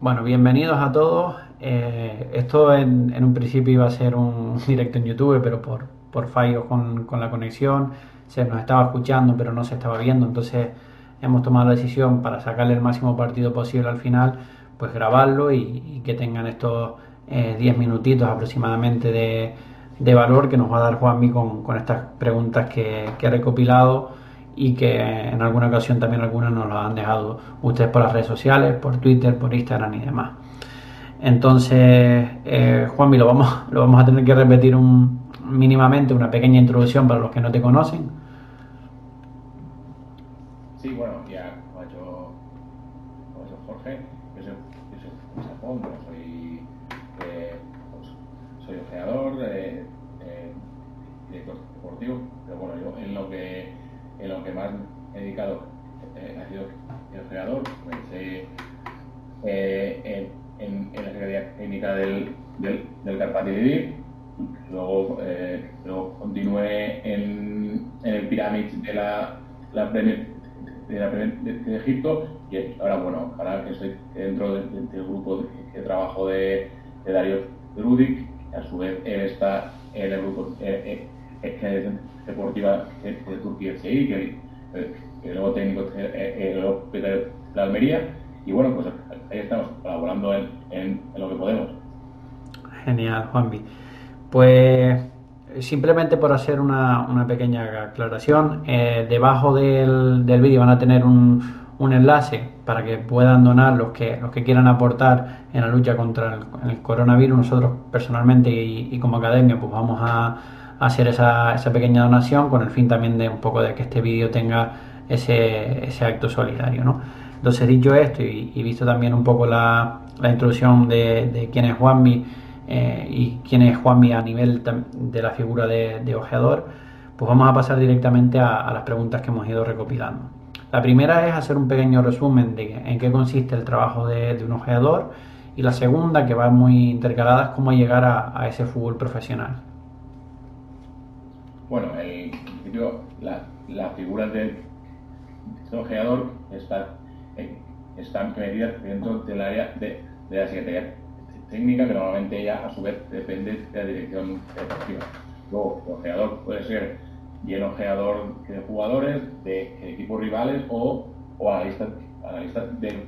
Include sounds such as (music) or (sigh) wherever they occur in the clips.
Bueno, bienvenidos a todos. Eh, esto en, un principio iba a ser un (laughs) directo en YouTube, pero por, por fallos con, la conexión se nos estaba escuchando, pero no se estaba viendo. Entonces hemos tomado la decisión para sacarle el máximo partido posible al final, pues grabarlo y, que tengan estos 10 eh, minutitos aproximadamente de, valor que nos va a dar Juanmi con, con estas preguntas que, que he recopilado y que en alguna ocasión también algunas nos lo han dejado ustedes por las redes sociales, por Twitter, por Instagram y demás. Entonces, eh, Juanmi, lo vamos, (laughs) lo vamos a tener que repetir un, mínimamente, una pequeña introducción para los que no te conocen. Sí, bueno, ya como ha hecho, Jorge, yo soy, yo soy Japón, soy, eh, pues, soy ojeador, eh, eh, director deportivo, pero bueno, yo en lo que en que más he dedicado eh, ha sido el creador. Comencé eh, en, en, la Secretaría Técnica del, del, del Carpati luego, eh, luego continué en, en el Pirámide de la, Premier, de, la de, Egipto y ahora, bueno, ahora que estoy dentro del, grupo de, trabajo de, Dario Rudik, a su vez él está en el grupo eh, eh, deportiva de, Turquía FCI, que, que luego técnico de la Almería. Y bueno, pues ahí estamos colaborando en, lo que podemos. Genial, Juanvi. Pues simplemente por hacer una, pequeña aclaración, eh, debajo del, del vídeo van a tener un, un, enlace para que puedan donar los que, los que quieran aportar en la lucha contra el, coronavirus. Nosotros personalmente y como academia pues vamos a hacer esa, esa pequeña donación con el fin también de un poco de que este vídeo tenga ese, ese acto solidario. ¿no? Entonces, dicho esto y, visto también un poco la, la introducción de, de, quién es Juanmi eh, y quién es Juanmi a nivel de la figura de, de ojeador, pues vamos a pasar directamente a, las preguntas que hemos ido recopilando. La primera es hacer un pequeño resumen de en qué consiste el trabajo de, de un ojeador y la segunda, que va muy intercalada, es cómo llegar a ese fútbol profesional. Bueno, en principio la, la figura del ojeador está, eh, está medida dentro del área de, de, la Secretaría Técnica, que normalmente ella a su vez depende de la dirección deportiva. Luego, el ojeador puede ser bien ojeador de jugadores, de, equipos rivales o, o analista, analista de,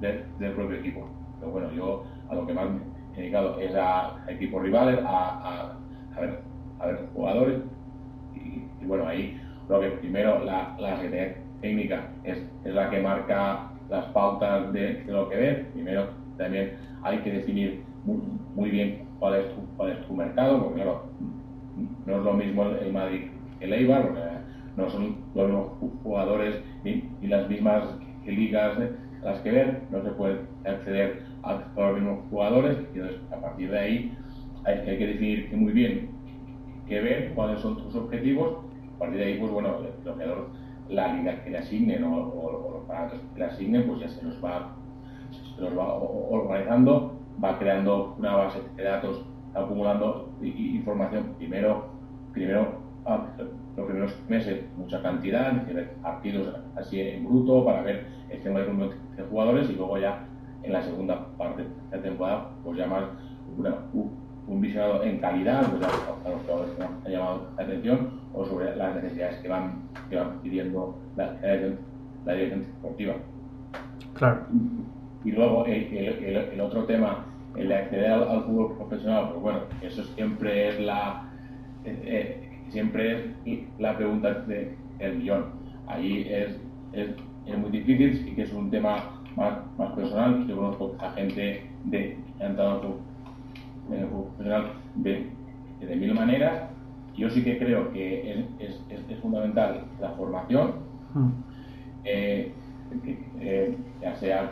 del propio equipo. Pero bueno, yo a lo que más me he dedicado es a, equipos rivales, a, a ver a ver jugadores. Y, bueno, ahí lo que primero la, la técnica es, es, la que marca las pautas de, lo que ves. Primero también hay que definir muy, bien cuál es, tu, cuál es tu mercado, porque claro, no es lo mismo el Madrid que el Eibar, no son los mismos jugadores ni, las mismas ligas a las que ver, no se puede acceder a, los mismos jugadores, y entonces a partir de ahí hay, hay que definir muy bien que ver cuáles son tus objetivos. A partir de ahí, pues bueno, el ojeador, la liga que le asignen o, los parámetros que le asignen, pues ya se los va, se los va organizando, va creando una base de datos, acumulando información primero, primero ah, los primeros meses mucha cantidad, partidos así en bruto para ver el tema de jugadores y luego ya en la segunda parte de la temporada pues ya más una, un visionado en calidad pues, a, los jugadores que han llamado la atención o sobre las necesidades que van, que van pidiendo la, la, dirección deportiva. Claro. Y, luego el, el, el, otro tema, el de acceder al, fútbol profesional, pues bueno, eso siempre es la eh, eh, siempre es la pregunta del el millón. Ahí es, es, es, muy difícil y que es un tema más, más personal. Yo conozco a gente de, que ha entrado profesional de, de, mil maneras. Yo sí que creo que es, es, es fundamental la formación, hmm. eh, eh, ya, sea,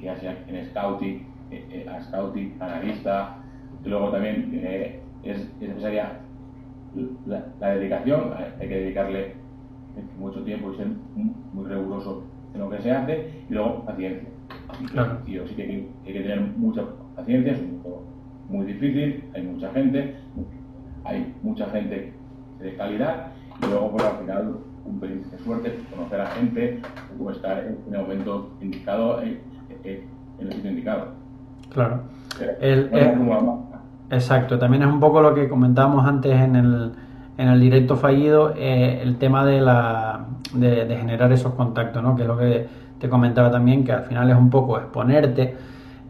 ya sea en scouting, eh, a scouting, analista, y luego también es, necesaria la, la, dedicación, hay que dedicarle mucho tiempo y ser muy riguroso en lo que se hace, y luego paciencia. Y, yo sí que hay, que tener mucha paciencia, es un muy difícil, hay mucha gente, hay mucha gente de calidad y luego pues, al final un pelín de suerte, conocer a gente o estar en el momento indicado en, complicado. Claro. exacto, también es un poco lo que comentábamos antes en el, en el directo fallido, eh, el tema de, la, de, de, generar esos contactos, ¿no? que es lo que te comentaba también, que al final es un poco exponerte,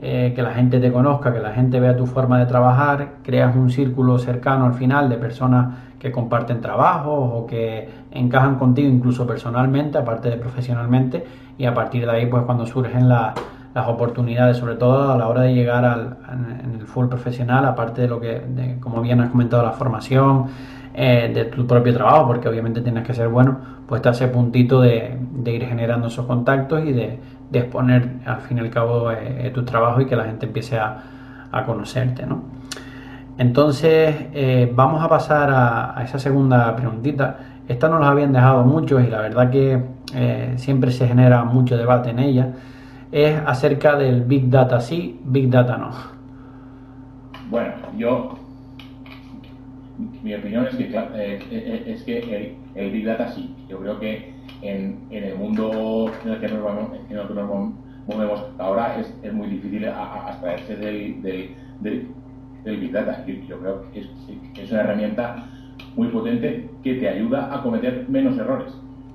eh, que la gente te conozca, que la gente vea tu forma de trabajar, creas un círculo cercano al final de personas que comparten trabajos o que encajan contigo incluso personalmente, aparte de profesionalmente, y a partir de ahí pues cuando surgen las oportunidades, sobre todo a la hora de llegar al en el full profesional, aparte de lo que, como bien has comentado, la formación, eh, de tu propio trabajo, porque obviamente tienes que ser bueno, pues está ese puntito de, ir generando esos contactos y de, exponer al fin y al cabo eh, tu trabajo y que la gente empiece a, conocerte, ¿no? Entonces, eh, vamos a pasar a, esa segunda preguntita. Esta nos la habían dejado muchos y la verdad que siempre se genera mucho debate en ella. Es acerca del Big Data sí, Big Data no. Bueno, yo mi opinión es que, eh, eh, es que el, Big Data sí. Yo creo que en, en el mundo en el que nos, movemos ahora es, es muy difícil abstraerse del, del, del, Big Data. Yo, creo que es, es, una herramienta muy potente que te ayuda a cometer menos errores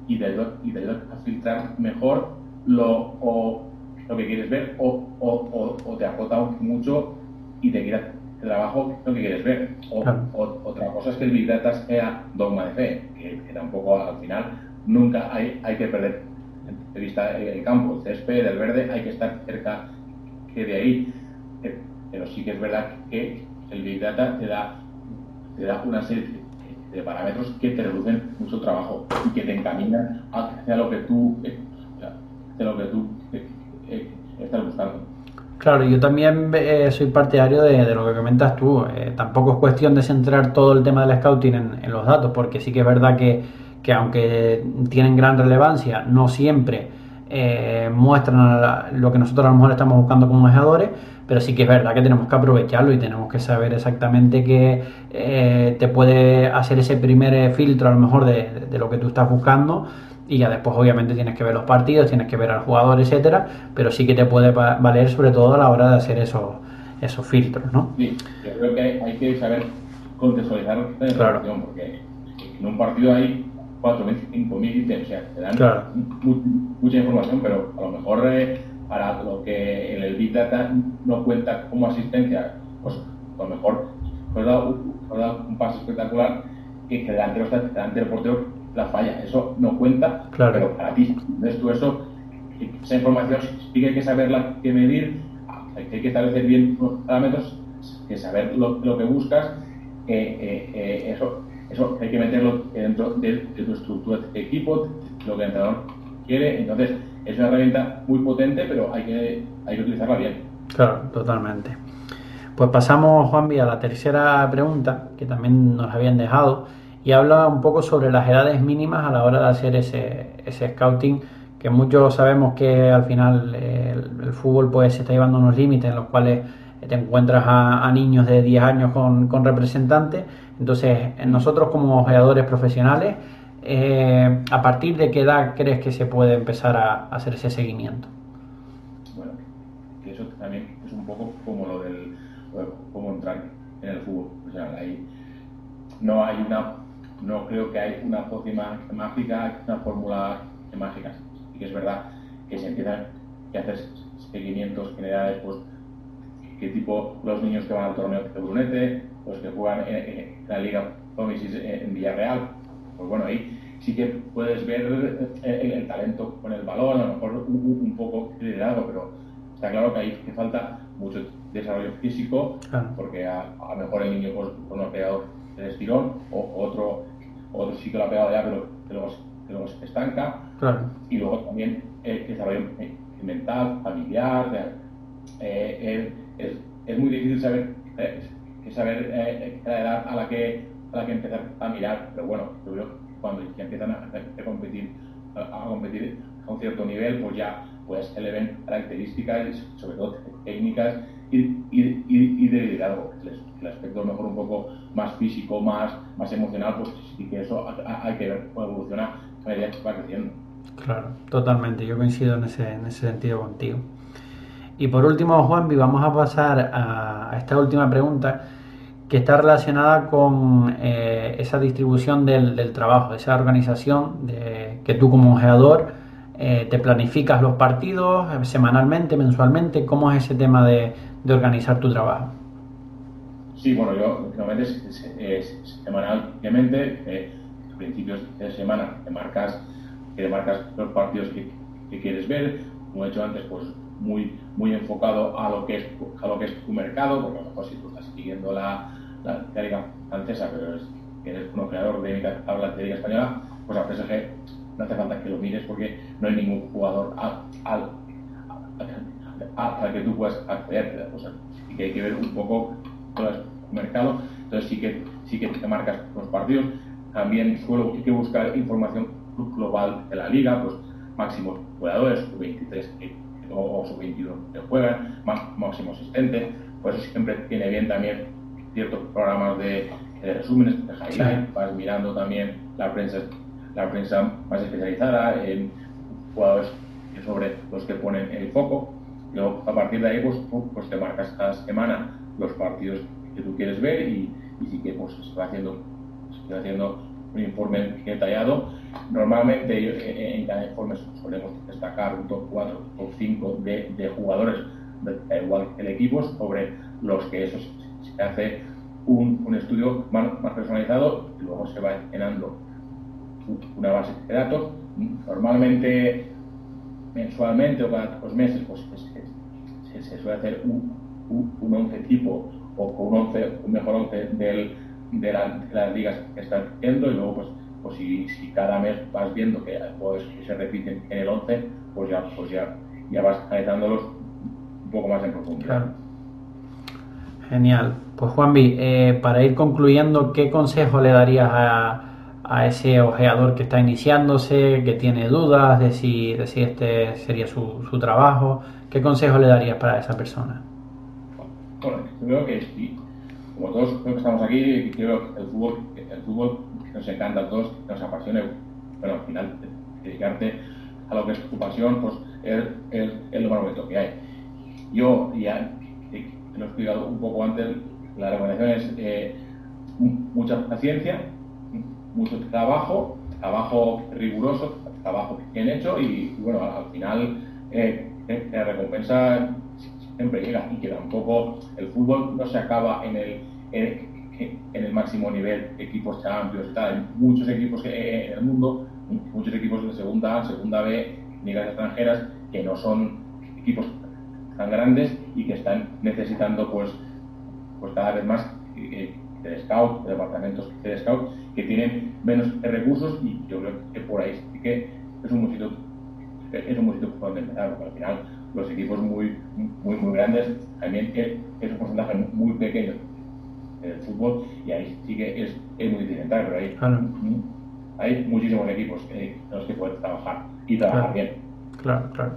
y te ayuda, y te ayuda a filtrar mejor lo, o, lo que quieres ver o, o, o, te acota mucho y te queda trabajo lo que quieres ver. O, otra cosa es que el Big Data sea dogma de fe, que, tampoco al final nunca hay, hay que perder de vista el campo, el césped, el verde, hay que estar cerca de ahí. Eh, pero sí que es verdad que el Big Data te da, te da una serie de parámetros que te reducen mucho trabajo y que te encaminan hacia lo que tú, eh, hacia lo que tú eh, estás buscando. Claro, yo también soy partidario de, lo que comentas tú. Tampoco es cuestión de centrar todo el tema del scouting en, los datos, porque sí que es verdad que, aunque tienen gran relevancia, no siempre eh, muestran lo que nosotros a lo mejor estamos buscando como manejadores, pero sí que es verdad que tenemos que aprovecharlo y tenemos que saber exactamente qué te puede hacer ese primer filtro a lo mejor de, de lo que tú estás buscando y ya después obviamente tienes que ver los partidos, tienes que ver al jugador, etcétera, pero sí que te puede valer sobre todo a la hora de hacer esos, esos filtros, ¿no? Sí, yo creo que hay, que saber contextualizar la información, porque en un partido hay 4.000, 5.000 ítems, o sea, te dan mucha información, pero a lo mejor eh, para lo que en el Big Data no cuenta como asistencia, pues a lo mejor has dado, dado un paso espectacular y que delante delantero portero la falla. Eso no cuenta, pero para ti. Entonces tú eso, esa información sí que hay que saberla, que medir, hay que establecer bien los parámetros, que saber lo, que buscas, eh, eh, eso, eso hay que meterlo dentro de, tu estructura de equipo, lo que el entrenador quiere. Entonces es una herramienta muy potente, pero hay que, hay que utilizarla bien. Claro, totalmente. Pues pasamos, Juanvi, a la tercera pregunta que también nos habían dejado y habla un poco sobre las edades mínimas a la hora de hacer ese, ese scouting, que muchos sabemos que al final eh, el, fútbol pues se está llevando unos límites en los cuales te encuentras a, niños de 10 años con, con, representantes. Entonces, nosotros como jugadores profesionales, eh, ¿a partir de qué edad crees que se puede empezar a, hacer ese seguimiento? Bueno, que eso también es un poco como lo del cómo entrar en el fútbol. O sea, ahí no hay una no creo que hay una pócima mágica, una fórmula mágica. Y que es verdad que se empiezan a hacer seguimientos generales, pues qué tipo los niños que van al torneo de Brunete, los que juegan en, la Liga Promisis en Villarreal, pues bueno, ahí sí que puedes ver el, talento con el balón, a lo mejor un, poco liderado, pero está claro que ahí falta mucho desarrollo físico, porque a, lo mejor el niño pues, no ha pegado el estirón, o otro otro sí que lo ha pegado ya, pero que luego, se estanca. Y luego también el desarrollo mental, familiar. Eh, es, es, muy difícil saber, eh, saber eh, la edad a la, que, a la que empezar a mirar, pero bueno, yo creo que cuando ya empiezan a, competir a, competir a un cierto nivel, pues ya pues se le ven características, sobre todo técnicas y, y, y de liderazgo. El aspecto mejor un poco más físico, más, más emocional, pues sí que eso hay que ver cómo evoluciona a medida que va creciendo. Claro, totalmente. Yo coincido en ese, en ese sentido contigo. Y por último, Juanvi, vamos a pasar a, esta última pregunta que está relacionada con eh, esa distribución del, trabajo, esa organización de, que tú como ojeador eh, te planificas los partidos eh, semanalmente, mensualmente, ¿cómo es ese tema de, organizar tu trabajo? Sí, bueno, yo es, semanalmente, a principios de semana te marcas, marcas los partidos que, quieres ver, como he hecho antes, pues muy, muy enfocado a lo, que es, a lo que es tu mercado, porque a lo mejor si tú estás siguiendo la, la, liga francesa, pero eres un creador de habla de liga española, pues al PSG no hace falta que lo mires porque no hay ningún jugador al, al, que tú puedas acceder. O sea, sí que hay que ver un poco todo el mercado. Entonces sí que, sí que te marcas los partidos. También suelo que buscar información global de la liga, pues máximos jugadores, 23 o, sub-22 que juegan, más, máximo asistente, pues eso siempre tiene bien también ciertos programas de, resúmenes, de highlight, vas mirando también la prensa, la prensa más especializada en jugadores sobre los que ponen el foco. Luego, a partir de ahí, pues, pues te marcas cada semana los partidos que tú quieres ver y, y sí que pues se va haciendo, se va haciendo un informe detallado. Normalmente en cada informe solemos destacar un top 4, top 5 de, de jugadores, da igual el equipo, sobre los que eso se hace un, un estudio más, más, personalizado y luego se va llenando una base de datos. Normalmente, mensualmente o cada dos meses, pues se, se suele hacer un, un, un, once tipo o un, once, un mejor once del de, las ligas que están viendo y luego pues, pues si, si, cada mes vas viendo que pues, se repiten en el 11 pues ya pues ya, ya vas analizándolos un poco más en profundidad Genial. Pues Juanvi, eh, para ir concluyendo, ¿qué consejo le darías a, a, ese ojeador que está iniciándose, que tiene dudas de si, de si este sería su, su trabajo? ¿Qué consejo le darías para esa persona? Bueno, yo creo que como todos los que estamos aquí, creo que el fútbol, el fútbol nos encanta a todos, nos apasiona, pero al final dedicarte a lo que es tu pasión, pues es, es, lo más bonito que hay. Yo ya lo he explicado un poco antes, la recomendación es eh, mucha paciencia, mucho trabajo, trabajo riguroso, trabajo bien hecho y, bueno, al final eh, eh, la recompensa siempre llega y que tampoco el fútbol no se acaba en el, en, el máximo nivel, equipos champions tal. Hay muchos equipos en el mundo, muchos equipos de segunda A, segunda B, ligas extranjeras, que no son equipos tan grandes y que están necesitando pues, pues cada vez más eh, de scout, de departamentos de scout que tienen menos recursos y yo creo que por ahí sí que es un sitio es un sitio donde empezar, porque al final los equipos muy, muy, muy grandes, también es un porcentaje muy pequeño del fútbol y ahí sí que es, es muy difícil entrar, pero hay, hay muchísimos equipos en los que puedes trabajar y trabajar bien. Claro, claro.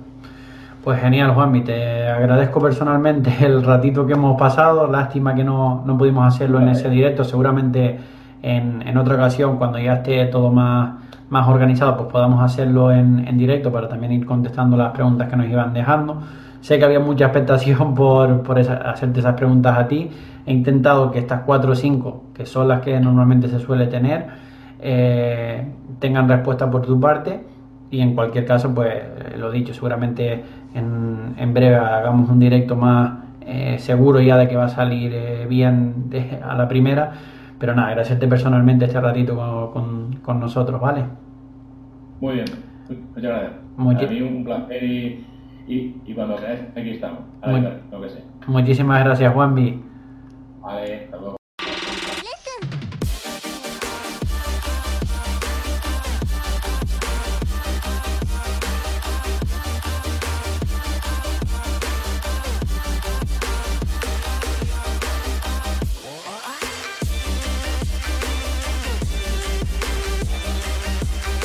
Pues genial, Juanmi, te agradezco personalmente (laughs) el ratito que hemos pasado. Lástima que no, no pudimos hacerlo en ese directo. Seguramente en, en, otra ocasión, cuando ya esté todo más, más organizado, pues podamos hacerlo en, en, directo para también ir contestando las preguntas que nos iban dejando. Sé que había mucha expectación (laughs) por, por hacerte esas preguntas a ti. He intentado que estas cuatro o cinco, que son las que normalmente se suele tener, eh, tengan respuesta por tu parte. Y en cualquier caso, pues eh, lo dicho, seguramente en, en breve hagamos un directo más eh, seguro ya de que va a salir bien a la primera pero nada, agradecerte personalmente este ratito con, con, nosotros, ¿vale? Muy bien, muchas gracias. Muy Para mí un placer y, y, y cuando queráis, aquí estamos. A ver, lo que sé. Muchísimas gracias, Juanvi. Vale, hasta luego.